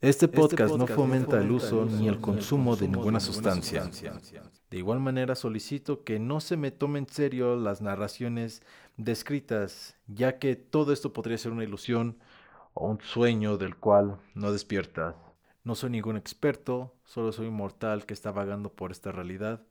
Este podcast no fomenta el uso ni el consumo de ninguna sustancia. De igual manera solicito que no se me tomen en serio las narraciones descritas, ya que todo esto podría ser una ilusión o un sueño del cual no despiertas. No soy ningún experto, solo soy un mortal que está vagando por esta realidad,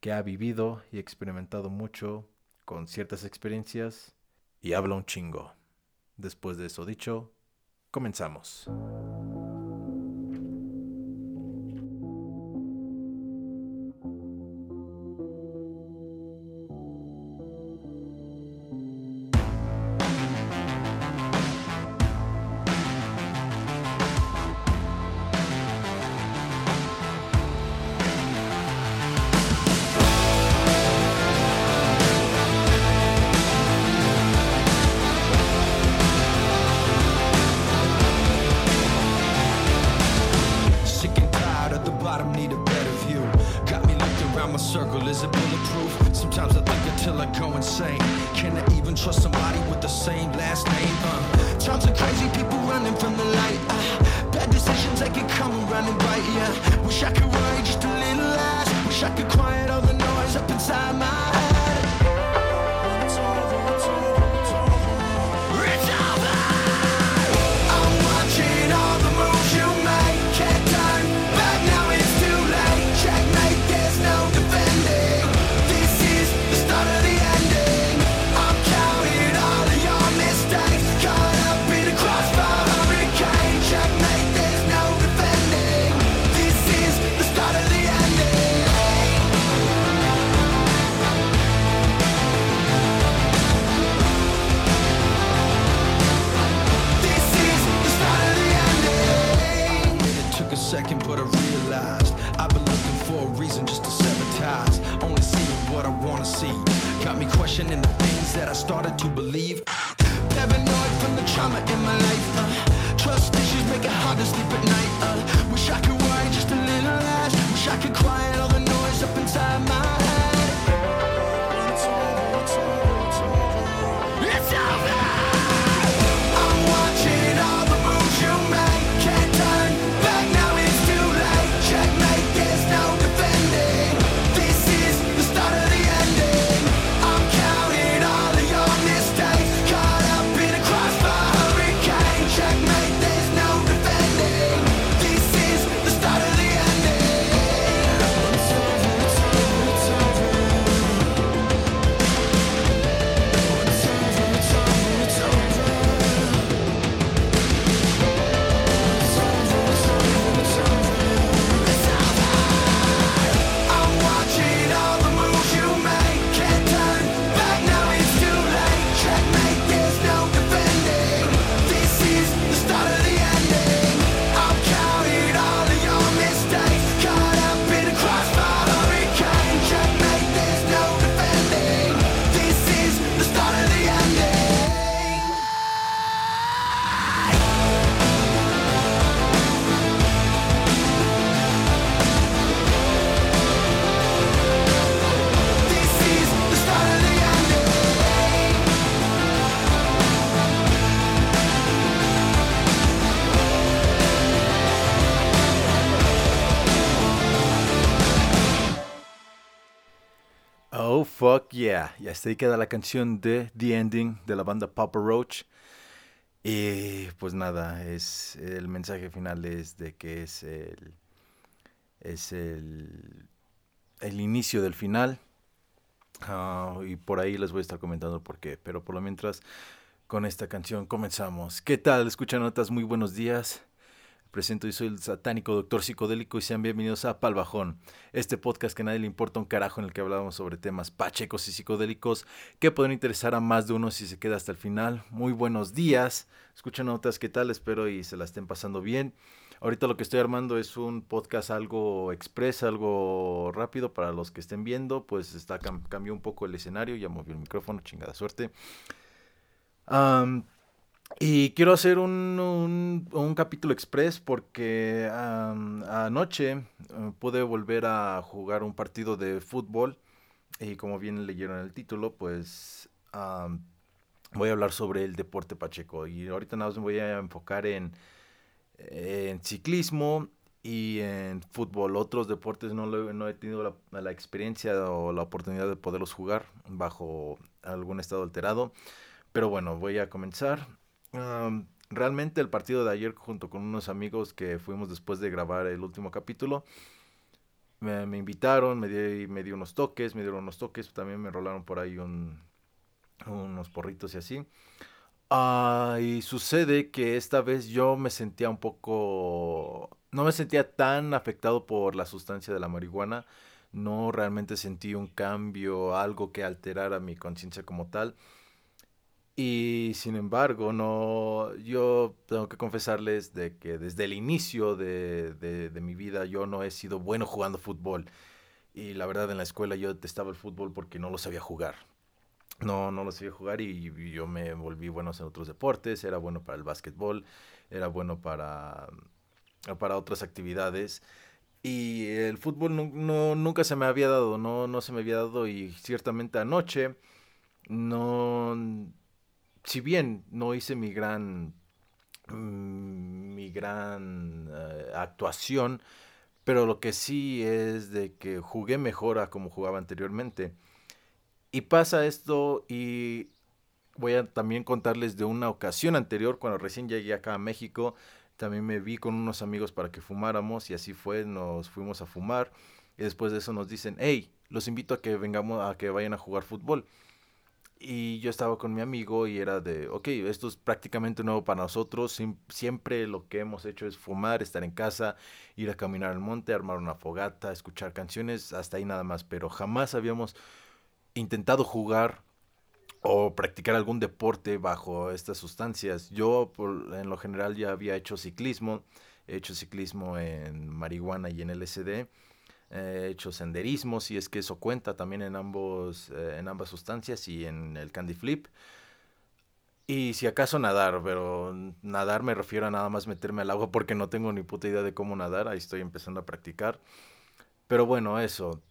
que ha vivido y experimentado mucho con ciertas experiencias y habla un chingo. Después de eso dicho, comenzamos. Is? Sometimes I think until I go insane. Can I even trust somebody with the same last name? Uh, times are crazy, people running from the light. Uh, bad decisions, they can come and running right, yeah. Wish I could worry just a little less. Wish I could quiet all the noise up inside my in my life. Uh, trust issues make it hard to sleep at night. Uh, wish I could worry just a little less. Wish I could quiet Oh, fuck yeah. Y hasta ahí queda la canción de The Ending de la banda Papa Roach. Y pues nada, es el mensaje final es de que es el es el, el inicio del final. Ah, y por ahí les voy a estar comentando por qué. Pero por lo mientras, con esta canción comenzamos. ¿Qué tal? Escuchan notas, muy buenos días. Presento y soy el satánico doctor psicodélico y sean bienvenidos a Palbajón, este podcast que a nadie le importa un carajo en el que hablamos sobre temas pachecos y psicodélicos que pueden interesar a más de uno si se queda hasta el final. Muy buenos días, escuchan notas, ¿qué tal? Espero y se la estén pasando bien. Ahorita lo que estoy armando es un podcast algo express, algo rápido para los que estén viendo, pues está cam- cambió un poco el escenario, ya movió el micrófono, chingada suerte. Y quiero hacer un, un- un capítulo express porque am, anoche eh, pude volver a jugar un partido de fútbol y como bien leyeron el título, pues am, voy a hablar sobre el deporte pacheco y ahorita nada me voy a enfocar en, en ciclismo y en fútbol. Otros deportes no, no he tenido la, experiencia o la oportunidad de poderlos jugar bajo algún estado alterado. Pero bueno, voy a comenzar. Realmente el partido de ayer junto con unos amigos que fuimos después de grabar el último capítulo, me, invitaron, me di, me di unos toques, me dieron unos toques, también me rolaron por ahí unos porritos y así. Ah, y sucede que esta vez yo me sentía un poco... No me sentía tan afectado por la sustancia de la marihuana. No realmente sentí un cambio, algo que alterara mi conciencia como tal. Y sin embargo, no, yo tengo que confesarles de que desde el inicio de, de mi vida yo no he sido bueno jugando fútbol. Y la verdad en la escuela yo detestaba el fútbol porque no lo sabía jugar no, no lo sabía jugar y, yo me volví bueno en otros deportes, era bueno para el básquetbol, era bueno para, para otras actividades. Y el fútbol no, nunca se me había dado, no, no se me había dado y ciertamente anoche no, si bien no hice mi gran, mm, mi gran eh, actuación, pero lo que sí es de que jugué mejor a como jugaba anteriormente. Y pasa esto y voy a también contarles de una ocasión anterior, cuando recién llegué acá a México, también me vi con unos amigos para que fumáramos y así fue, nos fuimos a fumar y después de eso nos dicen, hey, los invito a que vengamos, a que vayan a jugar fútbol. Y yo estaba con mi amigo y era de, ok, esto es prácticamente nuevo para nosotros. siempre lo que hemos hecho es fumar, estar en casa, ir a caminar al monte, armar una fogata, escuchar canciones, hasta ahí nada más. Pero jamás habíamos intentado jugar o practicar algún deporte bajo estas sustancias. Yo en lo general ya había hecho ciclismo, he hecho ciclismo en marihuana y en LSD, he hecho senderismo, si es que eso cuenta también en, ambos, eh, en ambas sustancias y en el candy flip. Y si acaso nadar, pero nadar me refiero a nada más meterme al agua porque no tengo ni puta idea de cómo nadar, ahí estoy empezando a practicar. Pero bueno, eso,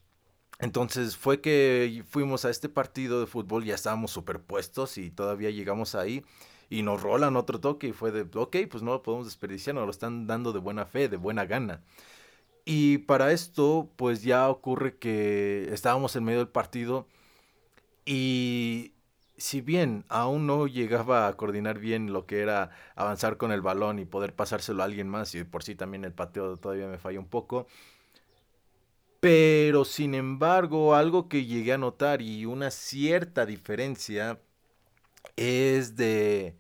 entonces fue que fuimos a este partido de fútbol, ya estábamos superpuestos y todavía llegamos ahí y nos rolan otro toque y fue de, ok, pues no lo podemos desperdiciar, nos lo están dando de buena fe, de buena gana. Y para esto, pues ya ocurre que estábamos en medio del partido y si bien aún no llegaba a coordinar bien lo que era avanzar con el balón y poder pasárselo a alguien más, y por sí también el pateo todavía me falla un poco, pero sin embargo, algo que llegué a notar y una cierta diferencia es de,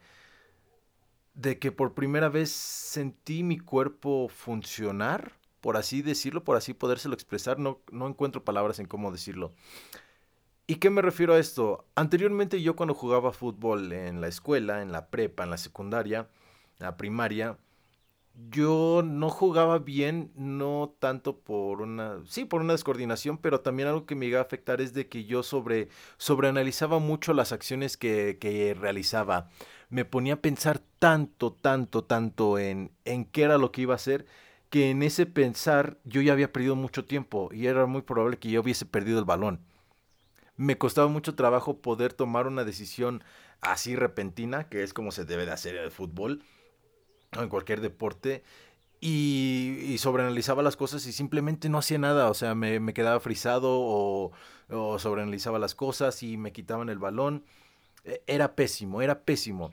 de que por primera vez sentí mi cuerpo funcionar, por así decirlo, por así podérselo expresar, no, no encuentro palabras en cómo decirlo. ¿Y qué me refiero a esto? Anteriormente yo cuando jugaba fútbol en la escuela, en la prepa, en la secundaria, en la primaria, yo no jugaba bien, no tanto por una, sí, por una descoordinación, pero también algo que me iba a afectar es de que yo sobre, sobreanalizaba mucho las acciones que, que realizaba. Me ponía a pensar tanto, tanto, tanto en, en qué era lo que iba a hacer, que en ese pensar yo ya había perdido mucho tiempo y era muy probable que yo hubiese perdido el balón. Me costaba mucho trabajo poder tomar una decisión así repentina, que es como se debe de hacer en el fútbol en cualquier deporte y, sobreanalizaba las cosas y simplemente no hacía nada, o sea, me, quedaba frisado o, o, sobreanalizaba las cosas y me quitaban el balón. E, era pésimo, era pésimo.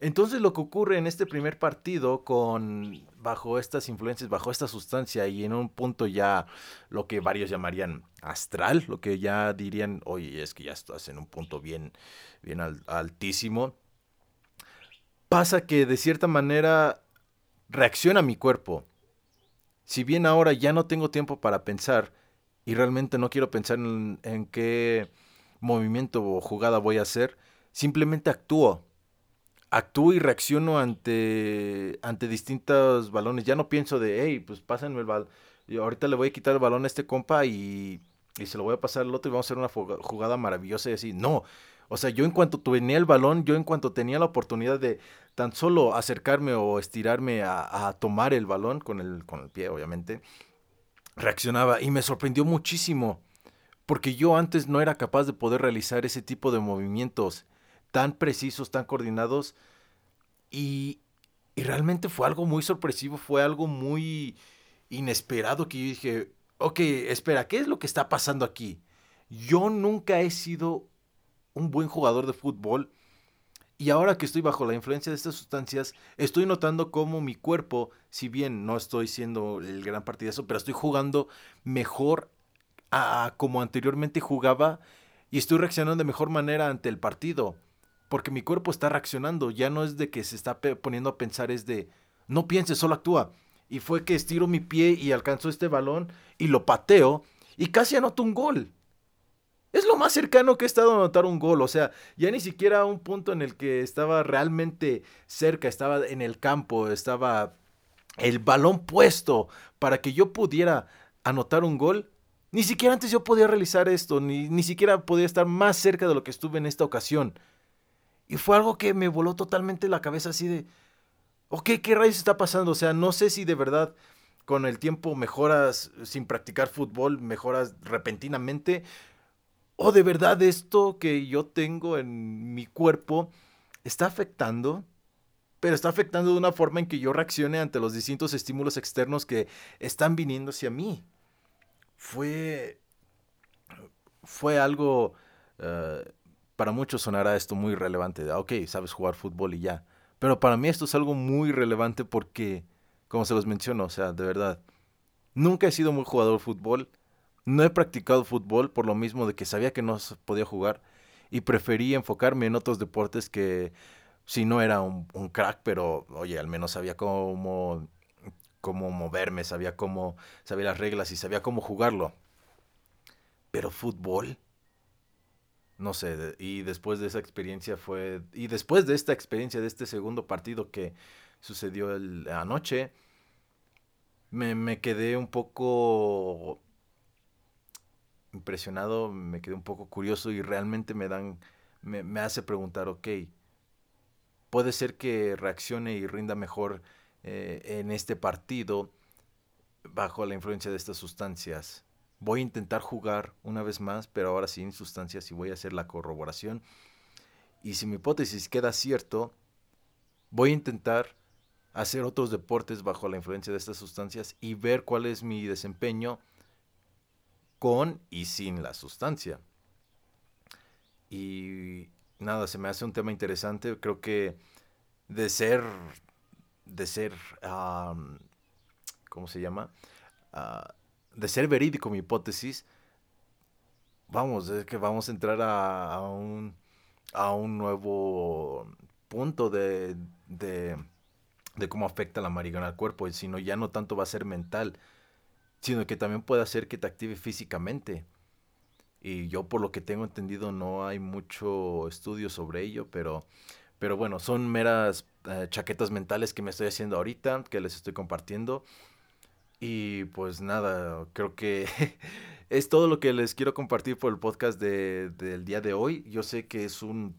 Entonces lo que ocurre en este primer partido con bajo estas influencias, bajo esta sustancia y en un punto ya lo que varios llamarían astral, lo que ya dirían, oye, es que ya estás en un punto bien, bien altísimo pasa que de cierta manera reacciona mi cuerpo. Si bien ahora ya no tengo tiempo para pensar y realmente no quiero pensar en, qué movimiento o jugada voy a hacer, simplemente actúo. Actúo y reacciono ante, ante distintos balones. Ya no pienso de, hey, pues pásenme el balón. Ahorita le voy a quitar el balón a este compa y, y se lo voy a pasar al otro y vamos a hacer una jugada maravillosa y así. No, o sea, yo en cuanto tenía el balón, yo en cuanto tenía la oportunidad de tan solo acercarme o estirarme a, tomar el balón con el, con el pie, obviamente, reaccionaba y me sorprendió muchísimo. Porque yo antes no era capaz de poder realizar ese tipo de movimientos tan precisos, tan coordinados. Y, Y realmente fue algo muy sorpresivo, fue algo muy inesperado que yo dije, ok, espera, ¿qué es lo que está pasando aquí? Yo nunca he sido un buen jugador de fútbol y ahora que estoy bajo la influencia de estas sustancias, estoy notando cómo mi cuerpo, si bien no estoy siendo el gran partidazo, pero estoy jugando mejor a como anteriormente jugaba y estoy reaccionando de mejor manera ante el partido. Porque mi cuerpo está reaccionando, ya no es de que se está poniendo a pensar, es de, no pienses, solo actúa. Y fue que estiro mi pie y alcanzo este balón y lo pateo y casi anoto un gol. Es lo más cercano que he estado a anotar un gol. O sea, ya ni siquiera un punto en el que estaba realmente cerca, estaba en el campo, estaba el balón puesto para que yo pudiera anotar un gol. Ni siquiera antes yo podía realizar esto, ni, ni siquiera podía estar más cerca de lo que estuve en esta ocasión. Y fue algo que me voló totalmente la cabeza así de, ok, ¿qué rayos está pasando? O sea, no sé si de verdad con el tiempo mejoras sin practicar fútbol, mejoras repentinamente, o de verdad esto que yo tengo en mi cuerpo está afectando, pero está afectando de una forma en que yo reaccione ante los distintos estímulos externos que están viniendo hacia mí fue, fue algo, eh, para muchos sonará esto muy relevante, de, ok, sabes jugar fútbol y ya, pero para mí esto es algo muy relevante porque, como se los menciono, o sea, de verdad, nunca he sido muy jugador de fútbol, no he practicado fútbol por lo mismo de que sabía que no podía jugar y preferí enfocarme en otros deportes que si no era un, un crack, pero oye, al menos sabía cómo cómo moverme, sabía cómo, sabía las reglas y sabía cómo jugarlo. Pero fútbol, no sé, y después de esa experiencia fue, y después de esta experiencia, de este segundo partido que sucedió el, anoche, me, me quedé un poco impresionado, me quedé un poco curioso y realmente me dan, me, me hace preguntar, ok, puede ser que reaccione y rinda mejor eh, en este partido bajo la influencia de estas sustancias. Voy a intentar jugar una vez más, pero ahora sin sustancias y voy a hacer la corroboración. Y si mi hipótesis queda cierto, voy a intentar hacer otros deportes bajo la influencia de estas sustancias y ver cuál es mi desempeño con y sin la sustancia. Y nada, se me hace un tema interesante. Creo que de ser de ser, ¿cómo se llama? Ah, de ser verídico mi hipótesis, vamos, es que vamos a entrar a, un, a un nuevo punto de, de, de, cómo afecta la marihuana al cuerpo, sino ya no tanto va a ser mental, sino que también puede hacer que te active físicamente. Y yo por lo que tengo entendido no hay mucho estudio sobre ello, pero pero bueno, son meras eh, chaquetas mentales que me estoy haciendo ahorita, que les estoy compartiendo. Y pues nada, creo que es todo lo que les quiero compartir por el podcast de, del día de hoy. Yo sé que es un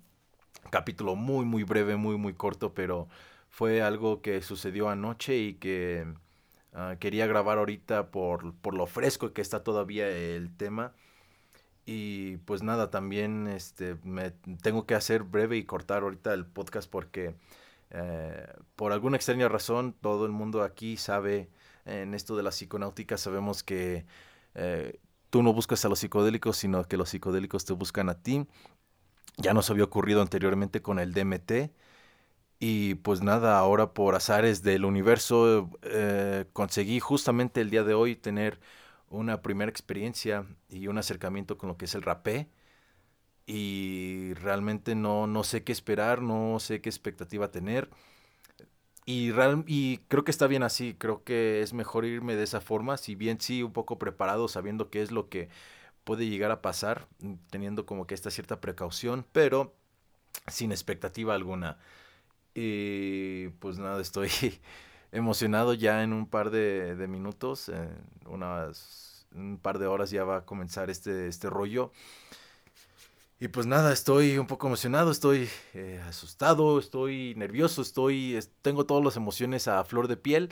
capítulo muy, muy breve, muy, muy corto, pero fue algo que sucedió anoche y que ah, quería grabar ahorita por, por lo fresco que está todavía el tema. Y pues nada, también este, me tengo que hacer breve y cortar ahorita el podcast porque eh, por alguna extraña razón todo el mundo aquí sabe en esto de la psiconáutica, sabemos que eh, tú no buscas a los psicodélicos, sino que los psicodélicos te buscan a ti. Ya nos había ocurrido anteriormente con el DMT. Y pues nada, ahora por azares del universo eh, conseguí justamente el día de hoy tener una primera experiencia y un acercamiento con lo que es el rapé. Y realmente no, no sé qué esperar, no sé qué expectativa tener. Y, real, y creo que está bien así, creo que es mejor irme de esa forma, si bien sí, un poco preparado, sabiendo qué es lo que puede llegar a pasar, teniendo como que esta cierta precaución, pero sin expectativa alguna. Y pues nada, estoy emocionado ya en un par de, minutos, en unas, un par de horas ya va a comenzar este, este rollo. Y pues nada, estoy un poco emocionado, estoy eh, asustado, estoy nervioso, estoy, tengo todas las emociones a flor de piel,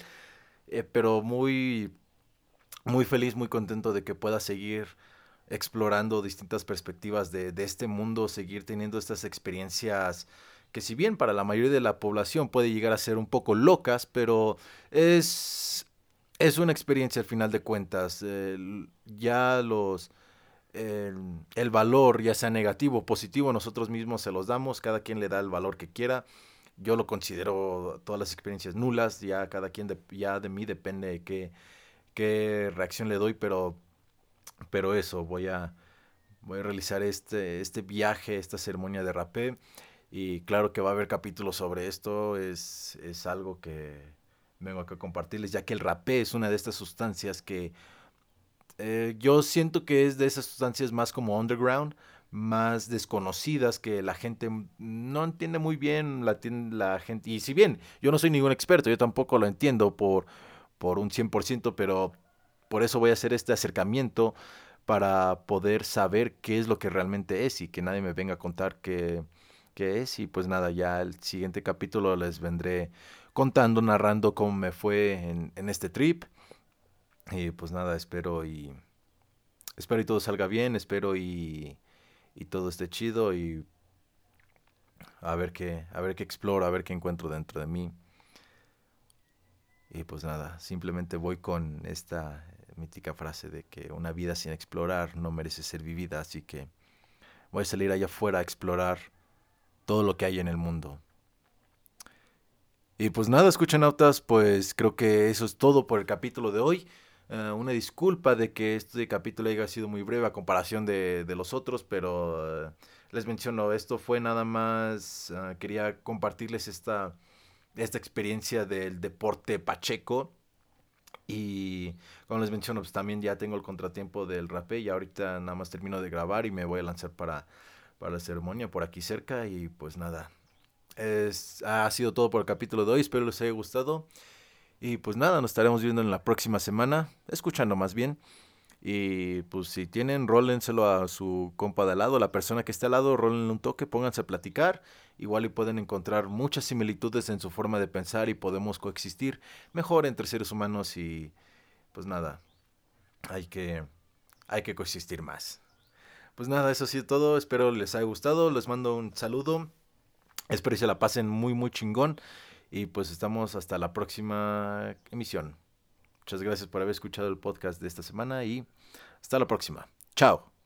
eh, pero muy, muy feliz, muy contento de que pueda seguir explorando distintas perspectivas de, de, este mundo, seguir teniendo estas experiencias que si bien para la mayoría de la población puede llegar a ser un poco locas, pero es, es una experiencia al final de cuentas. ya los... El, valor, ya sea negativo o positivo, nosotros mismos se los damos, cada quien le da el valor que quiera. Yo lo considero todas las experiencias nulas, ya cada quien, de, ya de mí depende de qué, qué reacción le doy, pero, pero eso, voy a, voy a realizar este, este viaje, esta ceremonia de rapé. Y claro que va a haber capítulos sobre esto, es, es algo que vengo acá a compartirles, ya que el rapé es una de estas sustancias que eh, yo siento que es de esas sustancias más como underground, más desconocidas que la gente no entiende muy bien, la, la gente, y si bien yo no soy ningún experto, yo tampoco lo entiendo por, por un 100%, pero por eso voy a hacer este acercamiento para poder saber qué es lo que realmente es y que nadie me venga a contar qué, es. Y pues nada, ya el siguiente capítulo les vendré contando, narrando cómo me fue en, este trip. Y pues nada, espero y espero y todo salga bien, espero y, y todo esté chido y a ver qué, a ver qué exploro, a ver qué encuentro dentro de mí. Y pues nada, simplemente voy con esta mítica frase de que una vida sin explorar no merece ser vivida, así que voy a salir allá afuera a explorar todo lo que hay en el mundo. Y pues nada, escuchanautas, pues creo que eso es todo por el capítulo de hoy. Eh, una disculpa de que este capítulo haya sido muy breve a comparación de, los otros, pero eh, les menciono, esto fue nada más, eh, quería compartirles esta, esta experiencia del deporte pacheco y como les menciono, pues también ya tengo el contratiempo del rapé y ahorita nada más termino de grabar y me voy a lanzar para, para la ceremonia por aquí cerca y pues nada. Ha sido todo por el capítulo de hoy, espero les haya gustado. Y pues nada, nos estaremos viendo en la próxima semana, escuchando más bien. Y pues si tienen, rólenselo a su compa de al lado, la persona que esté al lado, rólenle un toque, pónganse a platicar. Igual y pueden encontrar muchas similitudes en su forma de pensar y podemos coexistir mejor entre seres humanos y pues nada, hay que, hay que coexistir más. Pues nada, eso ha sido todo, espero les haya gustado, les mando un saludo, espero que se la pasen muy muy chingón y pues estamos hasta la próxima emisión. Muchas gracias por haber escuchado el podcast de esta semana y hasta la próxima. Chao.